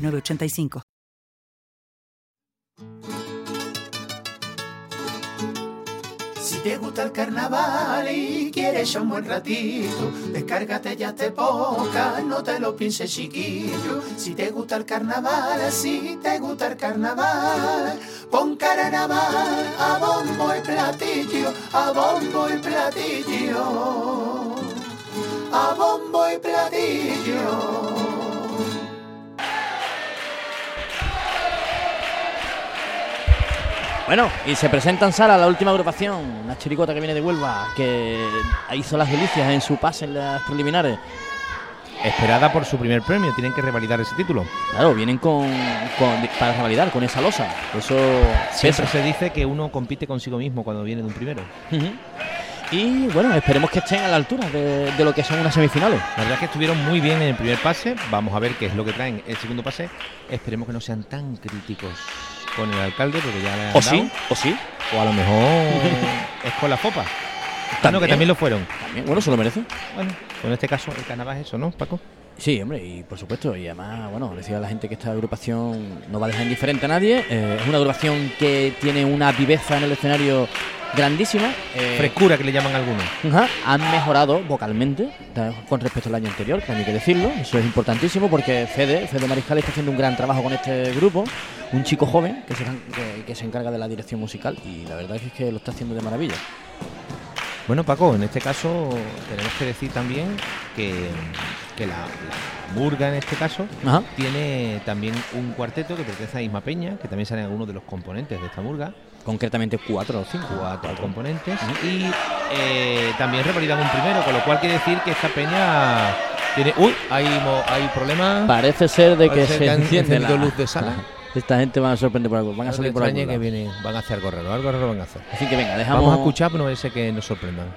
906985. Si te gusta el carnaval y quieres un buen ratito, descárgate ya te poca, no te lo pienses chiquillo. Si te gusta el carnaval, si te gusta el carnaval, pon carnaval a bombo y platillo, a bombo y platillo, a bombo y platillo. Bueno, y se presenta en sala la última agrupación, una chiricota que viene de Huelva, que hizo las delicias en su pase en las preliminares. Esperada por su primer premio, tienen que revalidar ese título. Claro, vienen con, con- para revalidar con esa losa. Eso Siempre pesa. se dice que uno compite consigo mismo cuando viene de un primero. Y bueno, esperemos que estén a la altura de, de lo que son unas semifinales. La verdad es que estuvieron muy bien en el primer pase. Vamos a ver qué es lo que traen el segundo pase. Esperemos que no sean tan críticos con el alcalde, porque ya le han O dado. sí, o sí. O a lo mejor es con la fopa. Ah, no, que También. también lo fueron. También, bueno, se lo merece. Bueno, pues en este caso el carnaval es eso, ¿no, Paco? Sí, hombre, y por supuesto, y además, bueno, decía la gente que esta agrupación no va a dejar indiferente a nadie. eh, es una agrupación que tiene una viveza en el escenario grandísima. eh, Frescura que le llaman algunos. Ajá, han mejorado vocalmente con respecto al año anterior, que hay que decirlo. Eso es importantísimo porque Fede, Fede Mariscal está haciendo un gran trabajo con este grupo. Un chico joven que se, que, que se encarga de la dirección musical y la verdad es que lo está haciendo de maravilla. Bueno, Paco, en este caso tenemos que decir también que, que la, la Murga, en este caso, Ajá. tiene también un cuarteto que pertenece a Isma Peña, que también salen algunos de los componentes de esta Murga, Concretamente cuatro o cinco. cuatro componentes, y eh, también revalidan un primero, con lo cual quiere decir que esta peña tiene... ¡Uy! Hay, hay problemas. Parece ser de que se que han enciende la luz de sala. Esta gente va a sorprender por algo, van a No salir por algún extrañe que viene, van a hacer algo raro, algo raro van a hacer. Así que venga, dejamos. Vamos a escuchar, pero no ser que nos sorprendan.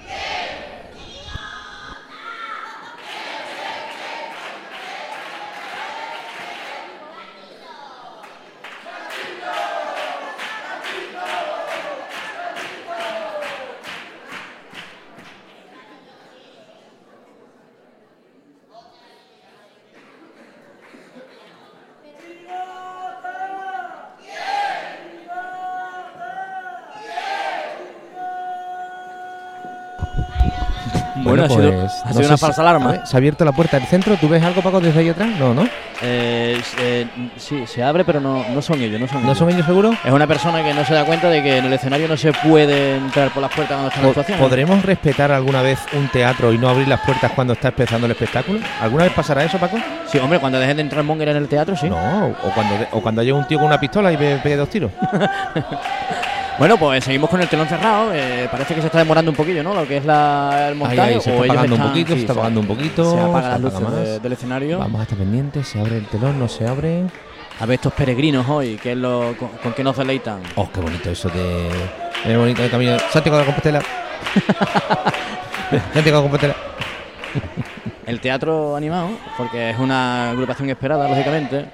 Bueno, ha sido, ha no sido sé una falsa alarma. ver, se ha abierto la puerta del centro. ¿Tú ves algo, Paco, desde ahí atrás? No, ¿no? Eh, eh, sí, se abre, pero no, no son ellos, no son ¿No ellos. son ellos seguros? Es una persona que no se da cuenta de que en el escenario no se puede entrar por las puertas cuando está en la actuación. ¿Podremos respetar alguna vez un teatro y no abrir las puertas cuando está empezando el espectáculo? ¿Alguna vez pasará eso, Paco? Sí, hombre, cuando dejen de entrar Monger en el teatro, sí. No, o cuando, o cuando haya un tío con una pistola y pegue dos tiros. Bueno, pues seguimos con el telón cerrado. eh, parece que se está demorando un poquillo, ¿no? Lo que es la, el Ahí, montaje. ahí, se o está apagando un poquito, sí, se está apagando un poquito. Se apagan se las apaga luces de- del escenario. Vamos a estar pendientes, se abre el telón, no se abre. A ver estos peregrinos hoy, que es lo, con, con qué nos deleitan. Oh, qué bonito eso de. Qué bonito el camino. Santiago de Compostela. Santiago de Compostela. El teatro animado, porque es una agrupación esperada, lógicamente.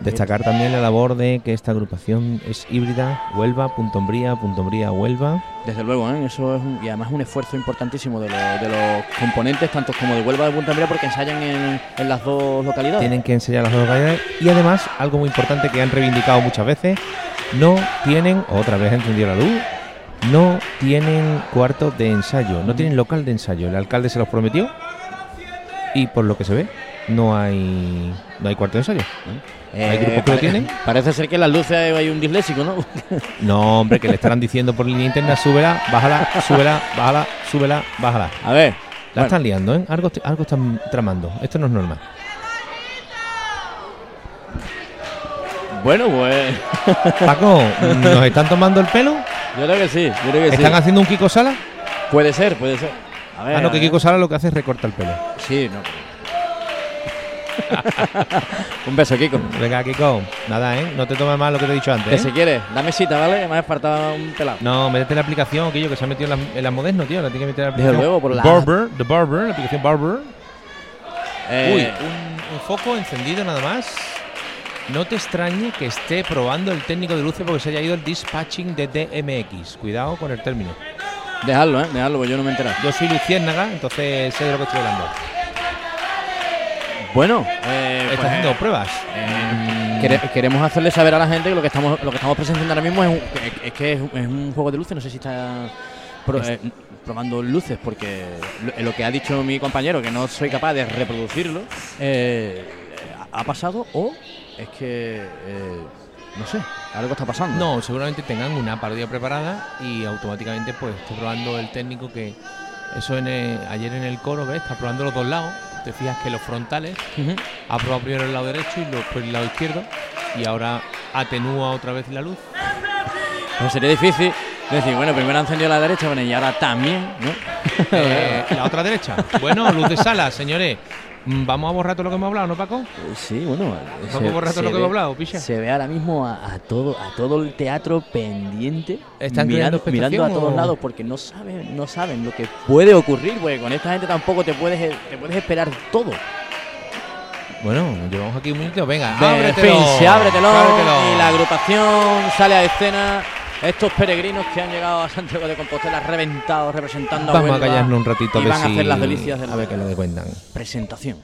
Destacar también la labor de que esta agrupación es híbrida, Huelva, Punto Umbría, Punto Umbría, Huelva. Desde luego, ¿eh? eso es un- y además un esfuerzo importantísimo de, lo- de los componentes, tanto como de Huelva de Punta Umbría, porque ensayan en, en las dos localidades. Tienen que enseñar las dos localidades y además, algo muy importante que han reivindicado muchas veces, no tienen, otra vez encendido la luz, no tienen cuarto de ensayo, no tienen local de ensayo. El alcalde se los prometió y por lo que se ve, no hay, no hay cuarto de ensayo. ¿Hay grupos que lo tienen? Parece ser que en las luces hay un disléxico, ¿no? No, hombre, que le estarán diciendo por línea interna, súbela, bájala, súbela, bájala, súbela, bájala. A ver. La bueno, están liando, ¿eh? Algo, algo están tramando. Esto no es normal. Bueno, pues. Paco, ¿nos están tomando el pelo? Yo creo que sí, yo creo que ¿Están sí. haciendo un Kiko Sala? Puede ser, puede ser. A ver. Ah, no, a que ver. Kiko Sala lo que hace es recorta el pelo. Sí, no. Un beso, Kiko. Venga, Kiko, nada, ¿eh? No te tomes mal lo que te he dicho antes. Que ¿eh? si quieres, dame cita, ¿vale? Me ha faltado un pelado. No, métete en la aplicación, Quillo, que se ha metido en la, en la moderno, tío. La tiene que meter en la Desde aplicación. luego, por la- Barber, The Barber, la aplicación Barber. Eh, Uy, un, un foco encendido nada más. No te extrañe que esté probando el técnico de luces porque se haya ido el dispatching de DMX. Cuidado con el término. Dejadlo, ¿eh? Dejadlo, porque yo no me he enterado. Yo soy Luciérnaga, entonces sé de lo que estoy hablando. Bueno, eh, Está pues, haciendo pruebas. eh, quere- queremos hacerle saber a la gente que lo que estamos lo que estamos presenciando ahora mismo es, un, es que es un, es un juego de luces. No sé si está pro- eh, probando luces, porque lo, lo que ha dicho mi compañero, que no soy capaz de reproducirlo, eh, ha pasado o es que eh, no sé, algo está pasando. No, seguramente tengan una parodia preparada y automáticamente pues esté probando el técnico que eso en el- ayer en el coro, ¿ves? Está probando los dos lados. Te fijas que los frontales Ujú. ha probado primero el lado derecho y después el lado izquierdo y ahora atenúa otra vez la luz. Pues sería difícil decir, bueno, primero ha encendido la derecha, bueno, y ahora también, ¿no? Eh, la otra derecha. Bueno, luz de sala, señores. Mm, Vamos a borrar todo lo que hemos hablado, ¿no, Paco? Sí, bueno. Vamos a borrar todo lo que hemos hablado, picha. Se ve ahora mismo a, a todo a todo el teatro pendiente, ¿Están mirando, mirando a todos o- lados porque no saben no saben lo que puede ocurrir, porque con esta gente tampoco te puedes te puedes esperar todo. Bueno, llevamos aquí un minuto. Venga, ábretelo. fin, se abre telón ábretelo. y la agrupación sale a escena. Estos peregrinos que han llegado a Santiago de Compostela reventados representando Vamos a Huelva, callarnos un ratito a y ver van a hacer las delicias de a ver la le cuentan. presentación.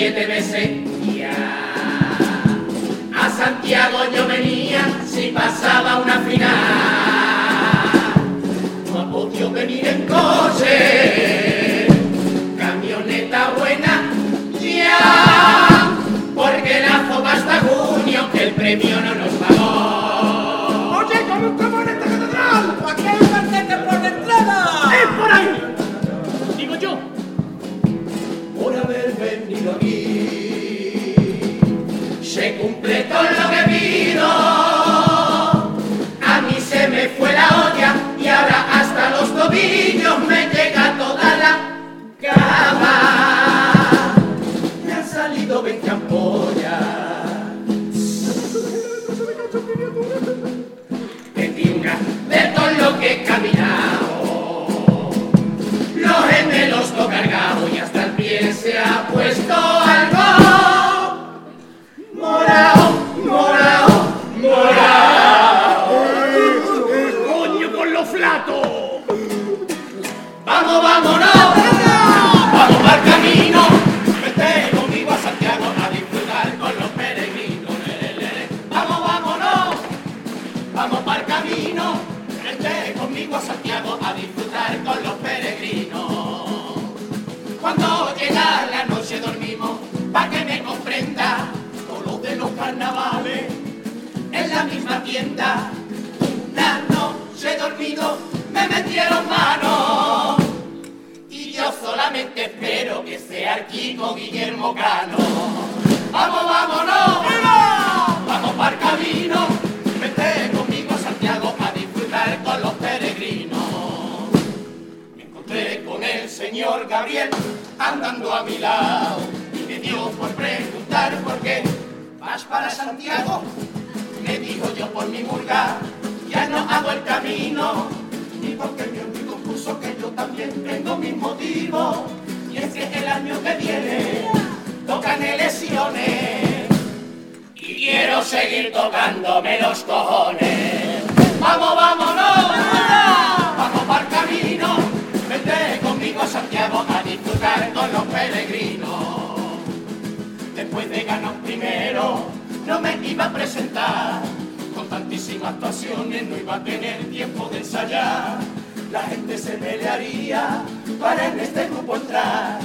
Siete veces ya. A Santiago yo venía si pasaba una final. No ha podido venir en coche, camioneta buena, ya. Porque la foga hasta junio, que el premio no nos Ni lo misma tienda. Una noche dormido, me metieron mano. Y yo solamente espero que sea el Kiko Guillermo Cano. ¡Vamos, vámonos! ¡Vamos para el camino! Vete conmigo a Santiago a disfrutar con los peregrinos. Me encontré con el señor Gabriel andando a mi lado y me dio por preguntar por qué vas para Santiago. Me dijo yo por mi murga, ya no hago el camino. Y porque mi amigo puso que yo también tengo mis motivos. Y es que el año que viene tocan elecciones. Y quiero seguir tocándome los cojones. Vamos, vámonos, iba a tener tiempo de ensayar. La gente se pelearía para en este grupo entrar.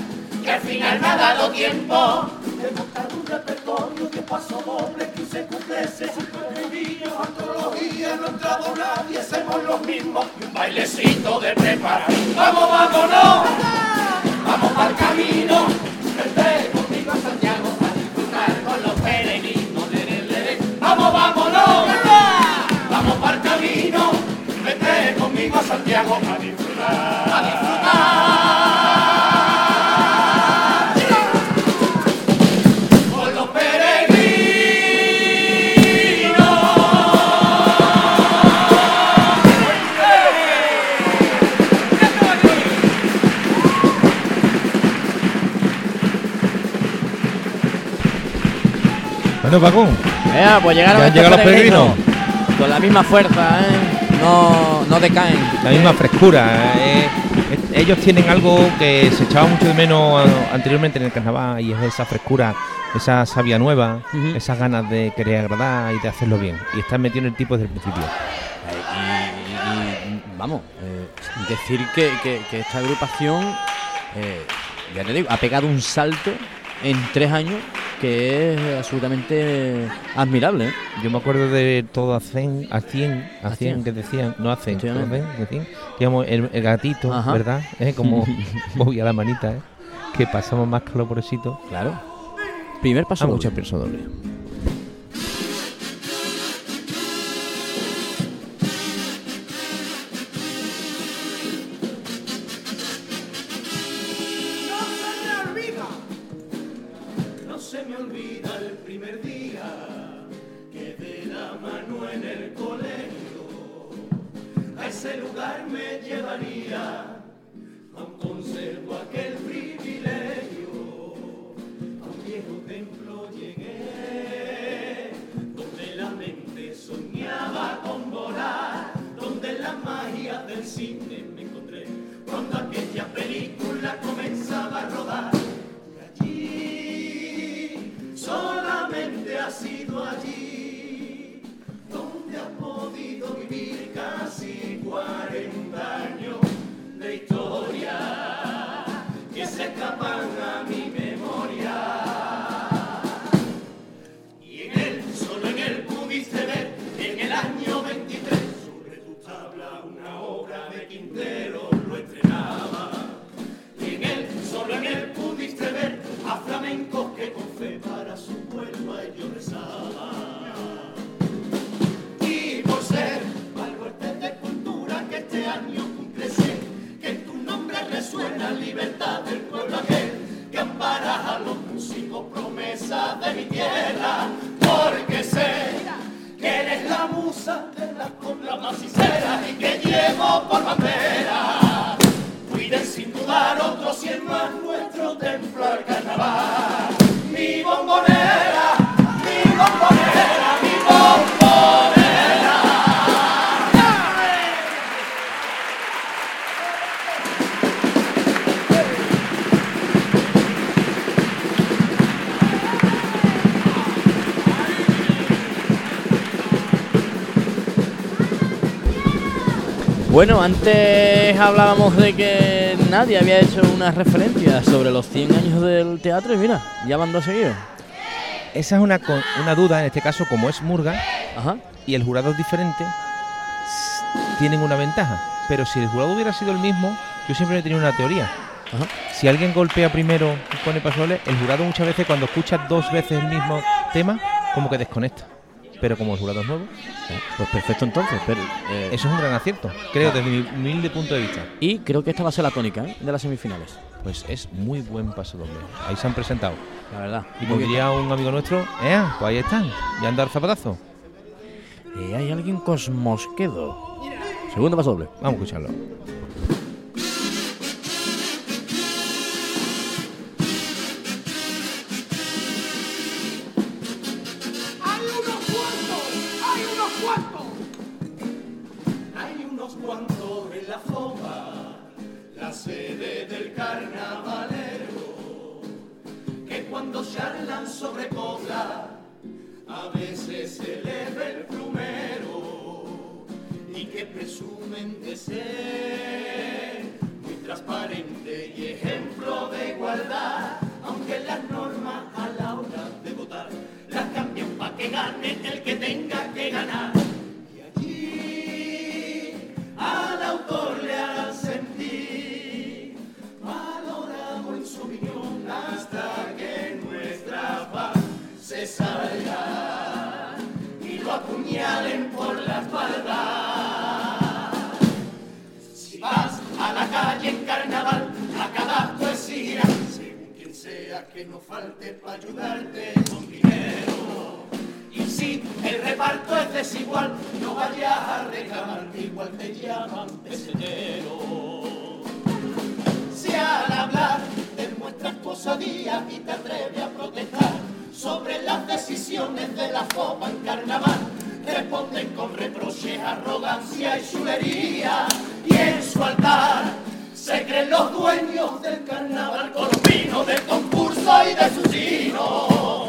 Que al final me ha dado tiempo de montar un repertorio de paso doble, 15 cuplés, cinco estribillos, antología. todavía no entrado nadie, hacemos los mismos un bailecito de preparar. Vamos, vámonos, vamos al camino, vente conmigo a Santiago a disfrutar con los peregrinos. Vamos, vámonos, el camino, vente conmigo a Santiago a disfrutar. A disfrutar. Con los peregrinos. Bueno, Paco, Vea, pues llegaron Ya han estos llegado los peregrinos. Con la misma fuerza, ¿eh? No, no decaen. la misma frescura. eh, ellos tienen algo que se echaba mucho de menos anteriormente en el carnaval y es esa frescura, esa savia nueva, esas ganas de querer agradar y de hacerlo bien. Y están en el tipo desde el principio. Eh, y, y- y, vamos, eh, decir que, que- que esta agrupación, ya te digo, ha pegado un salto en tres años que es absolutamente admirable. ¿eh? Yo me acuerdo de todo a 100, a 100, a A 100 cien. que decían, no a 100, todo a Efectivamente. 100, de 100. Digamos, el, el gatito, Ajá. ¿verdad? Es como movía la manita, ¿eh? Que pasamos más calor por esito. Claro. Primer paso. Doble. muchas doble. Bueno, antes hablábamos de que nadie había hecho una referencia sobre los 100 años del teatro y mira, ya van dos seguidos. Esa es una, una duda, en este caso, como es Murga Ajá. y el jurado es diferente, tienen una ventaja. Pero si el jurado hubiera sido el mismo, yo siempre he tenido una teoría. Ajá. Si alguien golpea primero y pone pasoles, el jurado muchas veces cuando escucha dos veces el mismo tema, como que desconecta. Pero como el jurado es nuevo, Pues perfecto entonces. Pero, eh, eso es un gran acierto, creo, desde mi humilde punto de vista. Y creo que esta va a ser la tónica ¿eh? de las semifinales. Pues es muy buen paso doble. Ahí se han presentado. La verdad. Y como diría un amigo nuestro, eh, pues ahí están, ya han dado el zapatazo. Eh, hay alguien cosmosquedo. Segundo paso doble. Vamos a escucharlo. por la espalda. Si vas a la calle en carnaval, a cada poesía, según quien sea que no falte para ayudarte con dinero. Y si el reparto es desigual, no vayas a reclamar igual te llaman pesetero. Si al hablar demuestras tu osadía y te atreves a protestar sobre las decisiones de la copa en carnaval responden con reproches, arrogancia y chulería. Y en su altar se creen los dueños del carnaval colombino, del concurso y de su tino.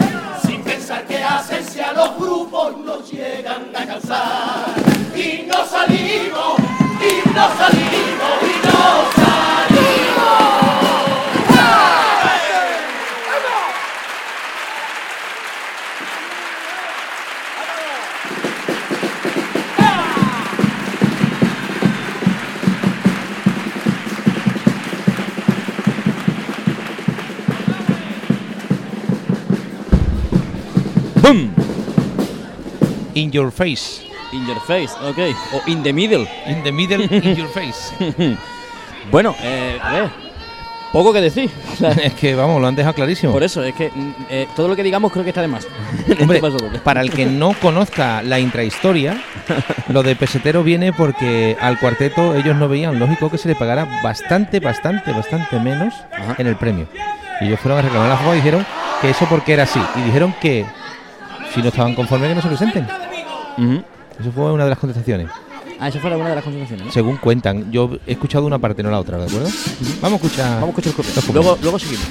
Sin pensar que hacen si a los grupos nos llegan a cansar. Y no salimos, y no salimos, y no salimos. ¡Bum! In your face. In your face, ok. O in the middle. In the middle, in your face. Bueno, eh, a ver. Poco que decir. Es que, vamos, lo han dejado clarísimo. por eso, es que mm, eh, todo lo que digamos creo que está de más. Hombre, para el que no conozca la intrahistoria, lo de pesetero viene porque al cuarteto ellos no veían lógico que se le pagara bastante, bastante, bastante menos Ajá. en el premio. Y ellos fueron a reclamar la FOA y dijeron que eso porque era así. Y dijeron que si no estaban conformes que no se presenten. Eso fue una de las contestaciones. Ah, esa fue alguna de las consideraciones. ¿no? Según cuentan, yo he escuchado una parte, no la otra, ¿de acuerdo? Vamos a escuchar. Vamos a escuchar el comentarios. Luego, luego seguimos.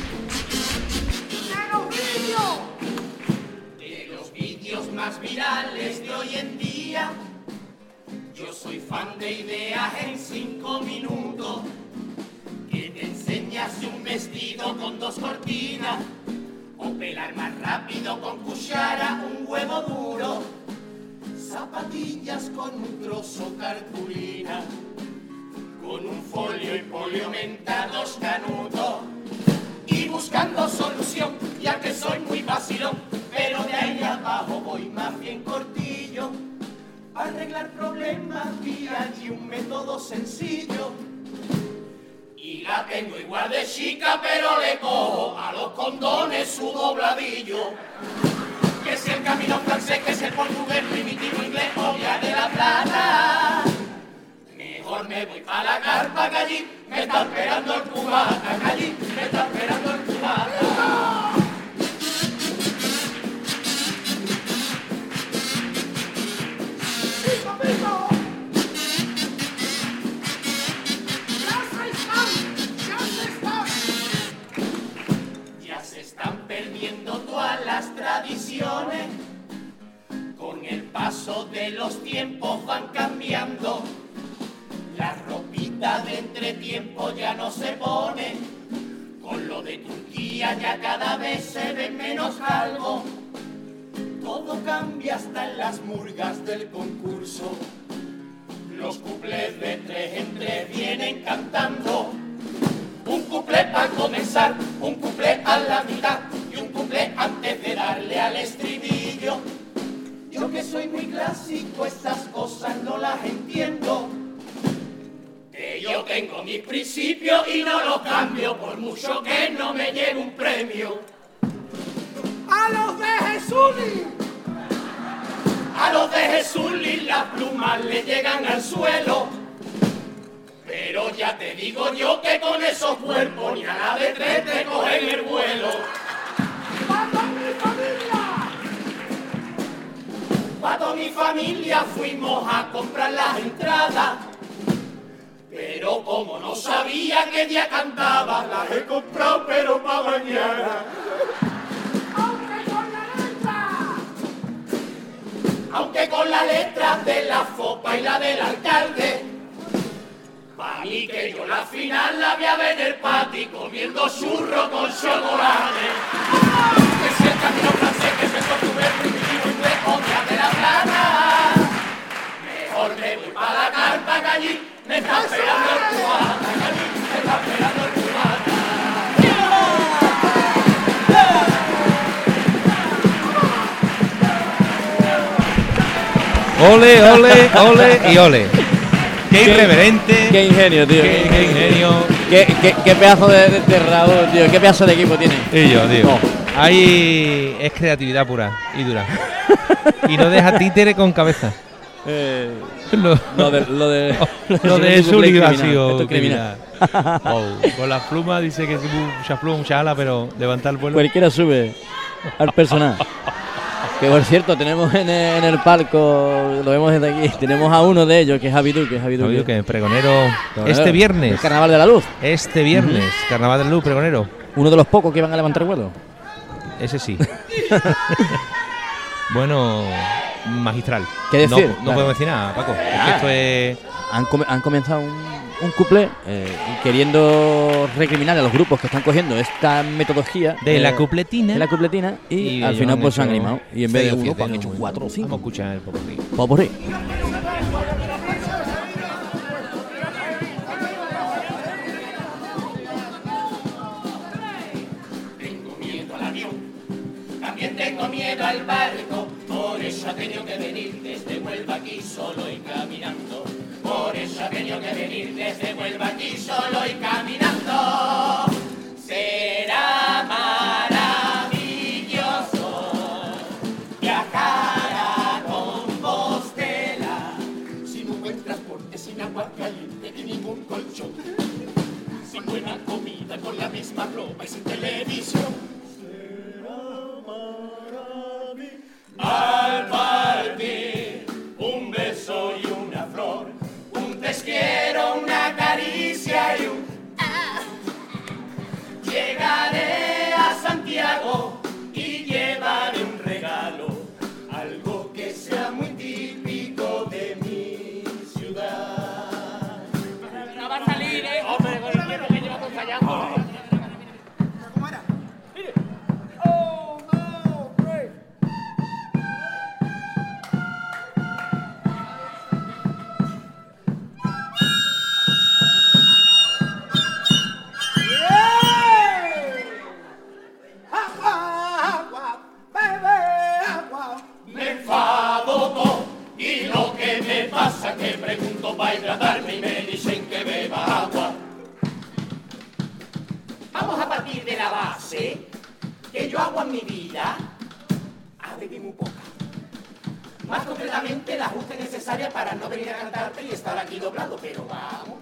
de los vídeos más virales de hoy en día. Yo soy fan de ideas en cinco minutos. Que te enseñas un vestido con dos cortinas. Pelar más rápido con cuchara un huevo duro. Zapatillas con un trozo cartulina. Con un folio y polio menta dos canutos y buscando solución, ya que soy muy vacilón, pero de ahí abajo voy más bien cortillo. Arreglar problemas y allí un método sencillo. Y la tengo igual de chica, pero le cojo a los condones su dobladillo. Que si el camino francés, que es el portugués, primitivo inglés, o ya de la plata. Mejor me voy para la carpa que allí me está esperando el cubata, que allí las murgas del concurso. Los cuplés de tres en tres vienen cantando. Un cuplé para comenzar, un cuplé a la mitad y un cuplé antes de darle al estribillo. Yo que soy muy clásico, estas cosas no las entiendo. Que yo tengo mis principios y no los cambio por mucho que no me lleve un premio. A los de Jesús, a los de Jesús las plumas le llegan al suelo. Pero ya te digo yo que con esos cuerpos ni a la de tres te cogen el vuelo. ¡Pa' toda mi familia! Pa' toda mi familia fuimos a comprar las entradas. Pero como no sabía qué día cantaba, las he comprado pero pa' mañana. Aunque con la letra de la fopa y la del alcalde. Pa' mí que yo la final la voy a ver en el pati comiendo churro con chocolate. Que si el camino francés, que el portugués, primitivo inglés, otra de la plata. Mejor me voy para la carpa que allí me está esperando el cubata, Ole, ole, ole y ole. Qué irreverente. Qué ingenio, tío. Qué, qué ingenio. qué, qué- pedazo de, de, de Raúl, tío. Qué pedazo de equipo tiene. Y yo, tío. No. Ahí es creatividad pura y dura. y no deja títere con cabeza. Eh, Lo, lo de. Lo de, lo de ha sido criminal. criminal. Oh, con las plumas dice que es mucha pluma, mucha ala, pero levantar el vuelo. Cualquiera sube al personal. Que por cierto, tenemos en el, en el palco, lo vemos desde aquí, tenemos a uno de ellos, que es Javi Duque. Javi Duque. digo que pregonero Pregonero, este El viernes. Carnaval de la Luz. Este viernes, Carnaval de la Luz, pregonero. Uno de los pocos que van a levantar vuelo. Ese sí. bueno, magistral. ¿Qué decir? No, no Claro. podemos decir nada, Paco. Es que esto es. Han, come- han comenzado un, un couple eh, y queriendo recriminar a los grupos que están cogiendo esta metodología De eh, la cupletina. de la cupletina y, al ellos final pues se han animado. Y en vez de uno, pues han hecho cuatro o cinco. Vamos a escuchar el popurrí. Popurrí. Tengo miedo al avión, también tengo miedo al barco, por eso ha tenido que venir desde Huelva aquí solo y caminando. Por eso ha tenido que venir desde Huelva aquí solo y caminando. Será maravilloso viajar a Compostela sin un buen transporte, sin agua caliente ni ningún colchón. Sin buena comida, con la misma ropa y sin televisión. Que yo agua en mi vida a beber muy poca. Más concretamente la ajuste necesaria para no venir a cantarte y estar aquí doblado, pero vamos,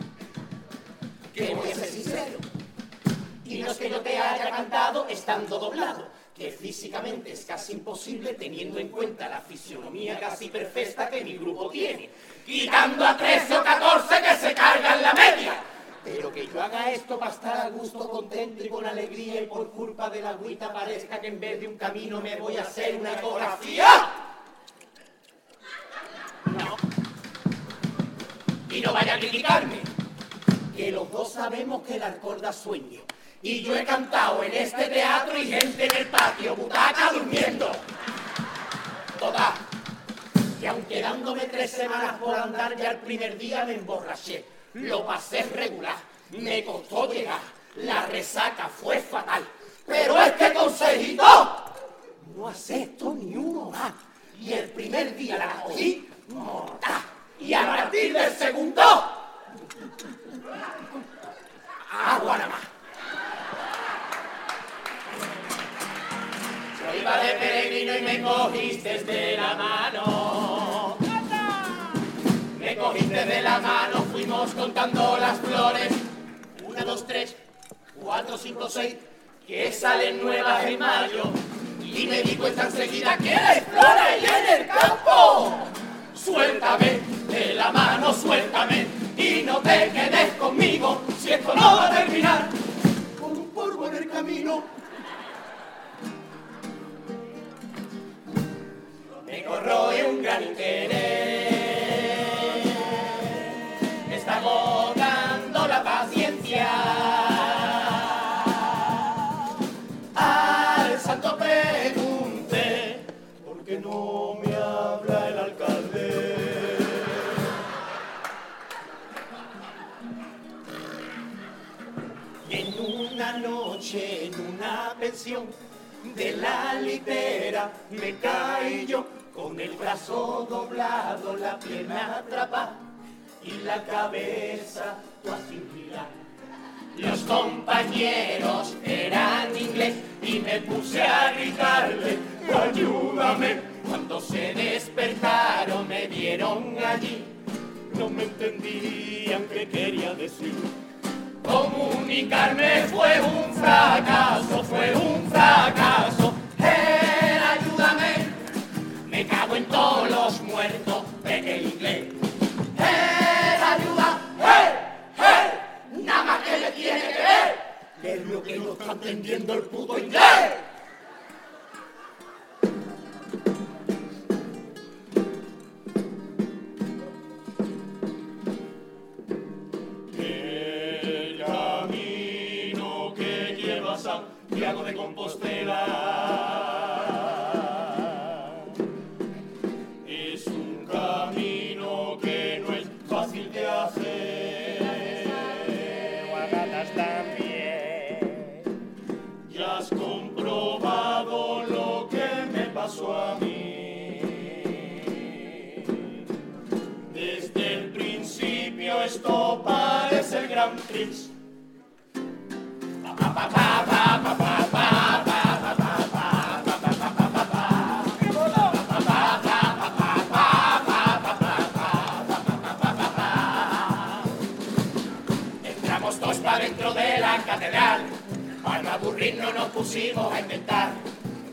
que voy a ser sincero. Y no es que yo te haya cantado estando doblado, que físicamente es casi imposible teniendo en cuenta la fisionomía casi perfecta que mi grupo tiene, quitando a 13 o 14 que se cargan la media. Pero que yo haga esto para estar a gusto, contento y con alegría y por culpa de la agüita parezca que en vez de un camino me voy a hacer una ecografía. No. Y no vaya a criticarme que los dos sabemos que el alcohol da sueño. Y yo he cantado en este teatro y gente en el patio, butaca durmiendo. Toda. Que aunque dándome tres semanas por andar, ya el primer día me emborraché. Lo pasé regular, me costó llegar. La resaca fue fatal. Pero este consejito no acepto ni uno más. Y el primer día la cogí mortal. Y a partir del segundo, agua nada más. Yo iba de peregrino y me cogiste de la mano. Me cogiste de la mano, contando las flores. Una, dos, tres, cuatro, cinco, seis, que salen nuevas en mayo. Y me di cuenta enseguida que eres flor ahí en el campo. Suéltame de la mano, suéltame y no te quedes conmigo si esto no va a terminar con un polvo en el camino. Me corroe un gran interés. De la litera, me caí yo con el brazo doblado, la pierna atrapada y la cabeza girar. Los compañeros eran inglés y me puse a gritarle, ayúdame. Cuando se despertaron me vieron allí, no me entendían qué quería decir. Comunicarme fue un fracaso, fue un fracaso. Pusimos a inventar.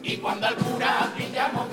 Y cuando al cura pillamos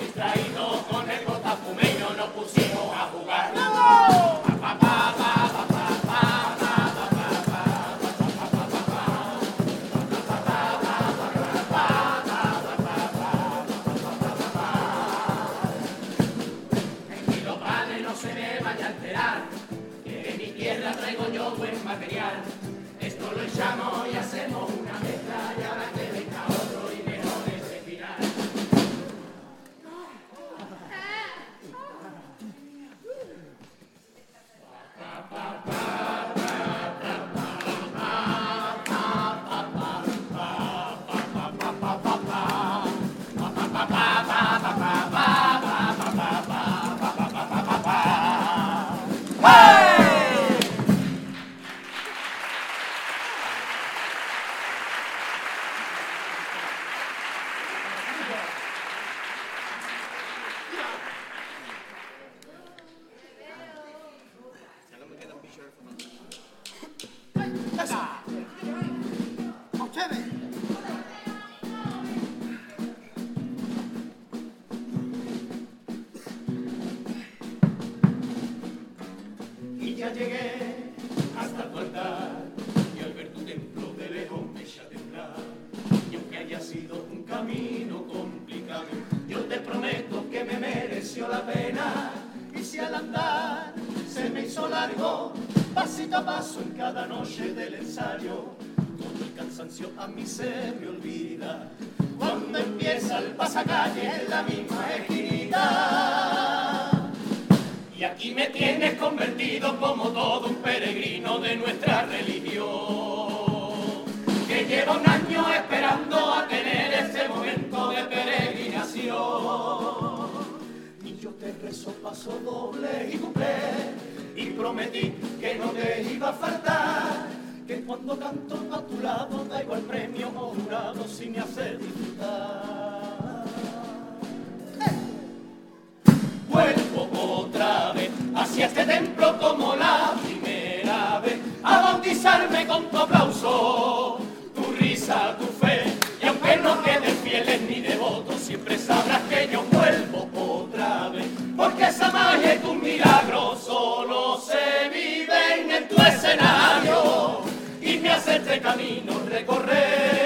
largo, pasito a paso en cada noche del ensayo, todo el cansancio a mí se me olvida. Cuando empieza el pasacalle en la misma esquina. Y aquí me tienes convertido como todo un peregrino de nuestra religión, que lleva un año esperando a tener ese momento de peregrinación. Y yo te rezo paso doble y cuplé, y prometí que no te iba a faltar, que cuando canto a tu lado da igual premio o jurado si me hace disfrutar. Vuelvo otra vez hacia este templo como la primera vez a bautizarme con tu aplauso, tu risa, tu fe. Y aunque no queden fieles ni devotos, siempre sabrás que yo vuelvo otra vez. Porque camino recorrer